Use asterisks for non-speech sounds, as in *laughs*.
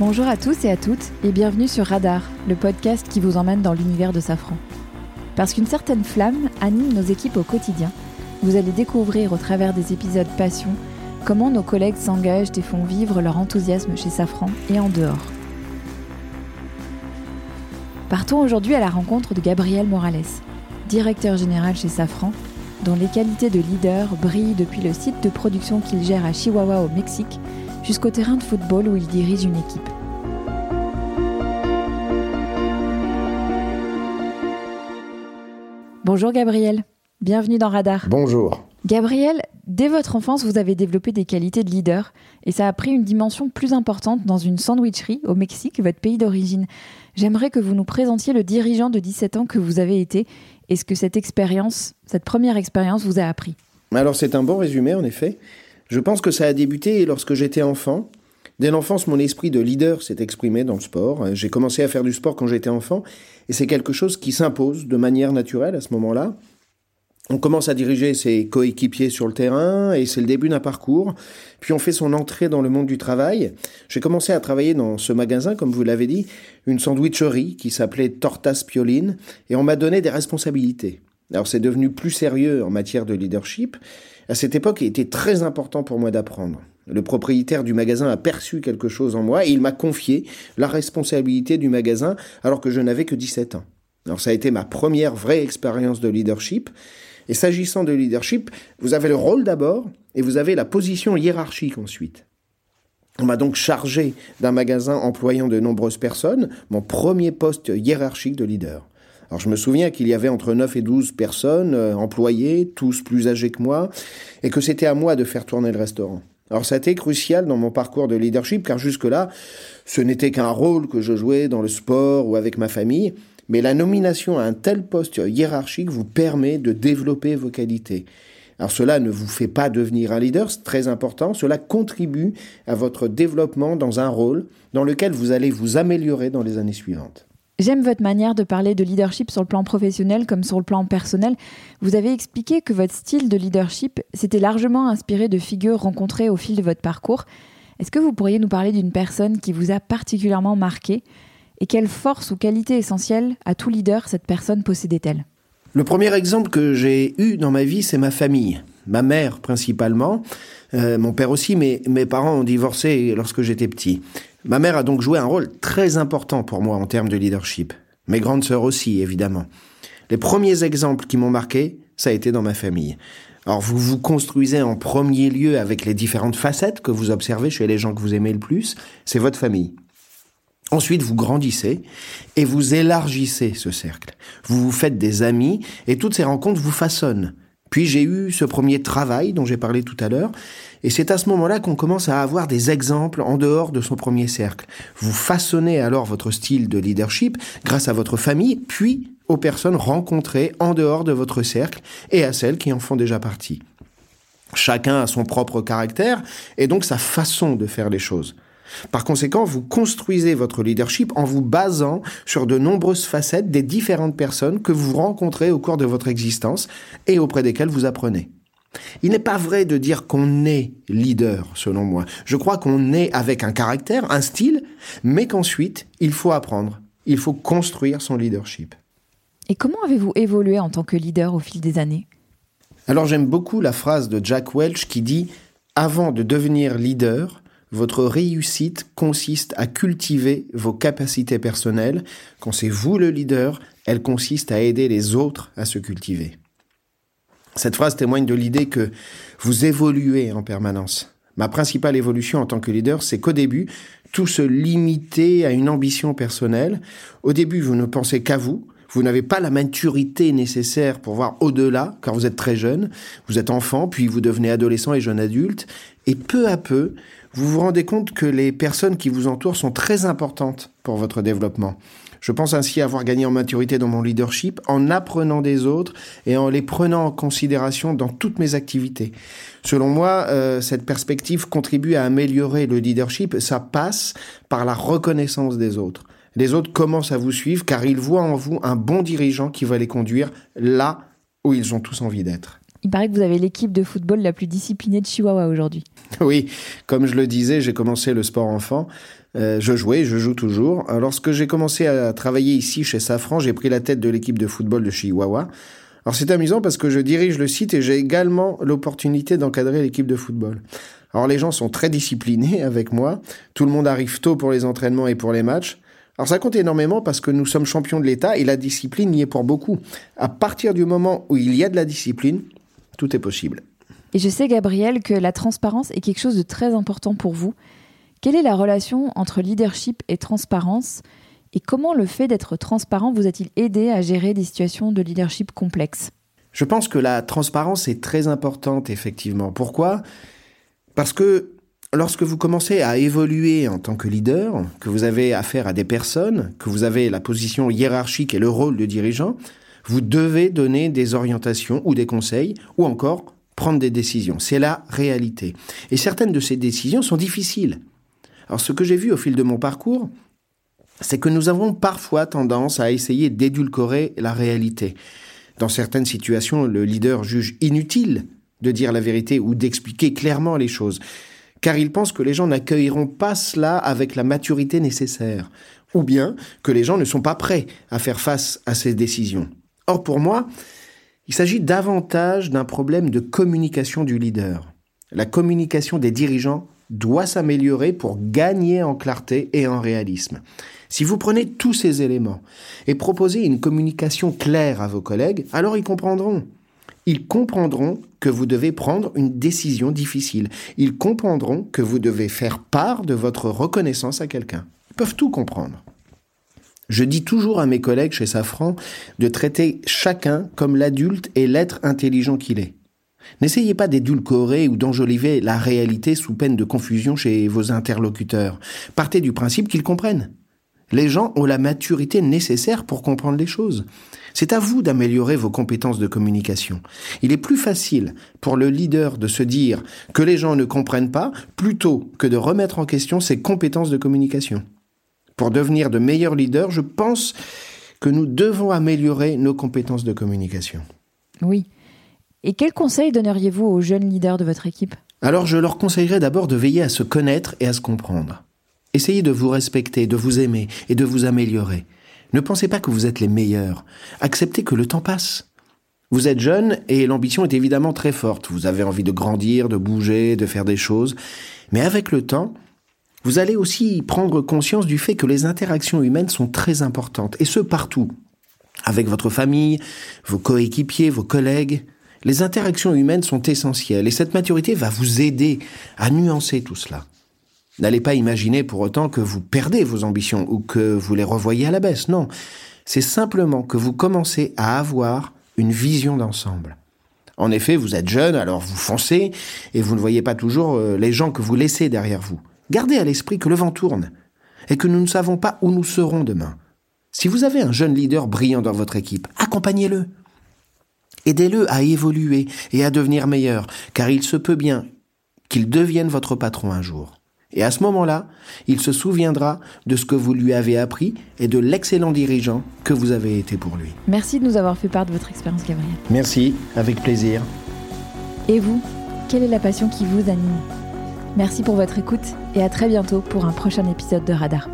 Bonjour à tous et à toutes et bienvenue sur Radar, le podcast qui vous emmène dans l'univers de Safran. Parce qu'une certaine flamme anime nos équipes au quotidien, vous allez découvrir au travers des épisodes Passion comment nos collègues s'engagent et font vivre leur enthousiasme chez Safran et en dehors. Partons aujourd'hui à la rencontre de Gabriel Morales, directeur général chez Safran, dont les qualités de leader brillent depuis le site de production qu'il gère à Chihuahua au Mexique jusqu'au terrain de football où il dirige une équipe. Bonjour Gabriel, bienvenue dans Radar. Bonjour. Gabriel, dès votre enfance, vous avez développé des qualités de leader et ça a pris une dimension plus importante dans une sandwicherie au Mexique, votre pays d'origine. J'aimerais que vous nous présentiez le dirigeant de 17 ans que vous avez été et ce que cette expérience, cette première expérience vous a appris. Alors c'est un bon résumé en effet. Je pense que ça a débuté lorsque j'étais enfant. Dès l'enfance, mon esprit de leader s'est exprimé dans le sport. J'ai commencé à faire du sport quand j'étais enfant, et c'est quelque chose qui s'impose de manière naturelle à ce moment-là. On commence à diriger ses coéquipiers sur le terrain et c'est le début d'un parcours. Puis on fait son entrée dans le monde du travail. J'ai commencé à travailler dans ce magasin, comme vous l'avez dit, une sandwicherie qui s'appelait Tortas Pioline et on m'a donné des responsabilités. Alors c'est devenu plus sérieux en matière de leadership. À cette époque, il était très important pour moi d'apprendre. Le propriétaire du magasin a perçu quelque chose en moi et il m'a confié la responsabilité du magasin alors que je n'avais que 17 ans. Alors ça a été ma première vraie expérience de leadership. Et s'agissant de leadership, vous avez le rôle d'abord et vous avez la position hiérarchique ensuite. On m'a donc chargé d'un magasin employant de nombreuses personnes, mon premier poste hiérarchique de leader. Alors je me souviens qu'il y avait entre 9 et 12 personnes euh, employées, tous plus âgés que moi, et que c'était à moi de faire tourner le restaurant. Alors ça a été crucial dans mon parcours de leadership, car jusque-là, ce n'était qu'un rôle que je jouais dans le sport ou avec ma famille, mais la nomination à un tel poste hiérarchique vous permet de développer vos qualités. Alors cela ne vous fait pas devenir un leader, c'est très important, cela contribue à votre développement dans un rôle dans lequel vous allez vous améliorer dans les années suivantes. J'aime votre manière de parler de leadership sur le plan professionnel comme sur le plan personnel. Vous avez expliqué que votre style de leadership s'était largement inspiré de figures rencontrées au fil de votre parcours. Est-ce que vous pourriez nous parler d'une personne qui vous a particulièrement marqué et quelle force ou qualité essentielle à tout leader cette personne possédait-elle? Le premier exemple que j'ai eu dans ma vie, c'est ma famille. Ma mère principalement, euh, mon père aussi, mais mes parents ont divorcé lorsque j'étais petit. Ma mère a donc joué un rôle très important pour moi en termes de leadership. Mes grandes sœurs aussi, évidemment. Les premiers exemples qui m'ont marqué, ça a été dans ma famille. Alors vous vous construisez en premier lieu avec les différentes facettes que vous observez chez les gens que vous aimez le plus, c'est votre famille. Ensuite, vous grandissez et vous élargissez ce cercle. Vous vous faites des amis et toutes ces rencontres vous façonnent. Puis j'ai eu ce premier travail dont j'ai parlé tout à l'heure, et c'est à ce moment-là qu'on commence à avoir des exemples en dehors de son premier cercle. Vous façonnez alors votre style de leadership grâce à votre famille, puis aux personnes rencontrées en dehors de votre cercle et à celles qui en font déjà partie. Chacun a son propre caractère et donc sa façon de faire les choses. Par conséquent, vous construisez votre leadership en vous basant sur de nombreuses facettes des différentes personnes que vous rencontrez au cours de votre existence et auprès desquelles vous apprenez. Il n'est pas vrai de dire qu'on est leader, selon moi. Je crois qu'on est avec un caractère, un style, mais qu'ensuite, il faut apprendre, il faut construire son leadership. Et comment avez-vous évolué en tant que leader au fil des années? Alors j'aime beaucoup la phrase de Jack Welch qui dit ⁇ Avant de devenir leader, votre réussite consiste à cultiver vos capacités personnelles. Quand c'est vous le leader, elle consiste à aider les autres à se cultiver. Cette phrase témoigne de l'idée que vous évoluez en permanence. Ma principale évolution en tant que leader, c'est qu'au début, tout se limitait à une ambition personnelle. Au début, vous ne pensez qu'à vous, vous n'avez pas la maturité nécessaire pour voir au-delà, car vous êtes très jeune, vous êtes enfant, puis vous devenez adolescent et jeune adulte, et peu à peu, vous vous rendez compte que les personnes qui vous entourent sont très importantes pour votre développement. Je pense ainsi avoir gagné en maturité dans mon leadership en apprenant des autres et en les prenant en considération dans toutes mes activités. Selon moi, euh, cette perspective contribue à améliorer le leadership. Ça passe par la reconnaissance des autres. Les autres commencent à vous suivre car ils voient en vous un bon dirigeant qui va les conduire là où ils ont tous envie d'être. Il paraît que vous avez l'équipe de football la plus disciplinée de Chihuahua aujourd'hui. *laughs* Oui, comme je le disais, j'ai commencé le sport enfant. Euh, je jouais, je joue toujours. Lorsque j'ai commencé à travailler ici chez Safran, j'ai pris la tête de l'équipe de football de Chihuahua. Alors c'est amusant parce que je dirige le site et j'ai également l'opportunité d'encadrer l'équipe de football. Alors les gens sont très disciplinés *laughs* avec moi. Tout le monde arrive tôt pour les entraînements et pour les matchs. Alors ça compte énormément parce que nous sommes champions de l'État et la discipline y est pour beaucoup. À partir du moment où il y a de la discipline, tout est possible. Et je sais, Gabriel, que la transparence est quelque chose de très important pour vous. Quelle est la relation entre leadership et transparence Et comment le fait d'être transparent vous a-t-il aidé à gérer des situations de leadership complexes? Je pense que la transparence est très importante, effectivement. Pourquoi? Parce que lorsque vous commencez à évoluer en tant que leader, que vous avez affaire à des personnes, que vous avez la position hiérarchique et le rôle de dirigeant, vous devez donner des orientations ou des conseils, ou encore prendre des décisions. C'est la réalité. Et certaines de ces décisions sont difficiles. Alors ce que j'ai vu au fil de mon parcours, c'est que nous avons parfois tendance à essayer d'édulcorer la réalité. Dans certaines situations, le leader juge inutile de dire la vérité ou d'expliquer clairement les choses, car il pense que les gens n'accueilleront pas cela avec la maturité nécessaire, ou bien que les gens ne sont pas prêts à faire face à ces décisions. Or pour moi, il s'agit davantage d'un problème de communication du leader. La communication des dirigeants doit s'améliorer pour gagner en clarté et en réalisme. Si vous prenez tous ces éléments et proposez une communication claire à vos collègues, alors ils comprendront. Ils comprendront que vous devez prendre une décision difficile. Ils comprendront que vous devez faire part de votre reconnaissance à quelqu'un. Ils peuvent tout comprendre. Je dis toujours à mes collègues chez Safran de traiter chacun comme l'adulte et l'être intelligent qu'il est. N'essayez pas d'édulcorer ou d'enjoliver la réalité sous peine de confusion chez vos interlocuteurs. Partez du principe qu'ils comprennent. Les gens ont la maturité nécessaire pour comprendre les choses. C'est à vous d'améliorer vos compétences de communication. Il est plus facile pour le leader de se dire que les gens ne comprennent pas plutôt que de remettre en question ses compétences de communication. Pour devenir de meilleurs leaders, je pense que nous devons améliorer nos compétences de communication. Oui. Et quels conseils donneriez-vous aux jeunes leaders de votre équipe? Alors je leur conseillerais d'abord de veiller à se connaître et à se comprendre. Essayez de vous respecter, de vous aimer et de vous améliorer. Ne pensez pas que vous êtes les meilleurs. Acceptez que le temps passe. Vous êtes jeune et l'ambition est évidemment très forte. Vous avez envie de grandir, de bouger, de faire des choses. Mais avec le temps, vous allez aussi prendre conscience du fait que les interactions humaines sont très importantes, et ce partout. Avec votre famille, vos coéquipiers, vos collègues. Les interactions humaines sont essentielles, et cette maturité va vous aider à nuancer tout cela. N'allez pas imaginer pour autant que vous perdez vos ambitions ou que vous les revoyez à la baisse, non. C'est simplement que vous commencez à avoir une vision d'ensemble. En effet, vous êtes jeune, alors vous foncez, et vous ne voyez pas toujours euh, les gens que vous laissez derrière vous. Gardez à l'esprit que le vent tourne et que nous ne savons pas où nous serons demain. Si vous avez un jeune leader brillant dans votre équipe, accompagnez-le. Aidez-le à évoluer et à devenir meilleur, car il se peut bien qu'il devienne votre patron un jour. Et à ce moment-là, il se souviendra de ce que vous lui avez appris et de l'excellent dirigeant que vous avez été pour lui. Merci de nous avoir fait part de votre expérience, Gabriel. Merci, avec plaisir. Et vous, quelle est la passion qui vous anime? Merci pour votre écoute et à très bientôt pour un prochain épisode de Radar.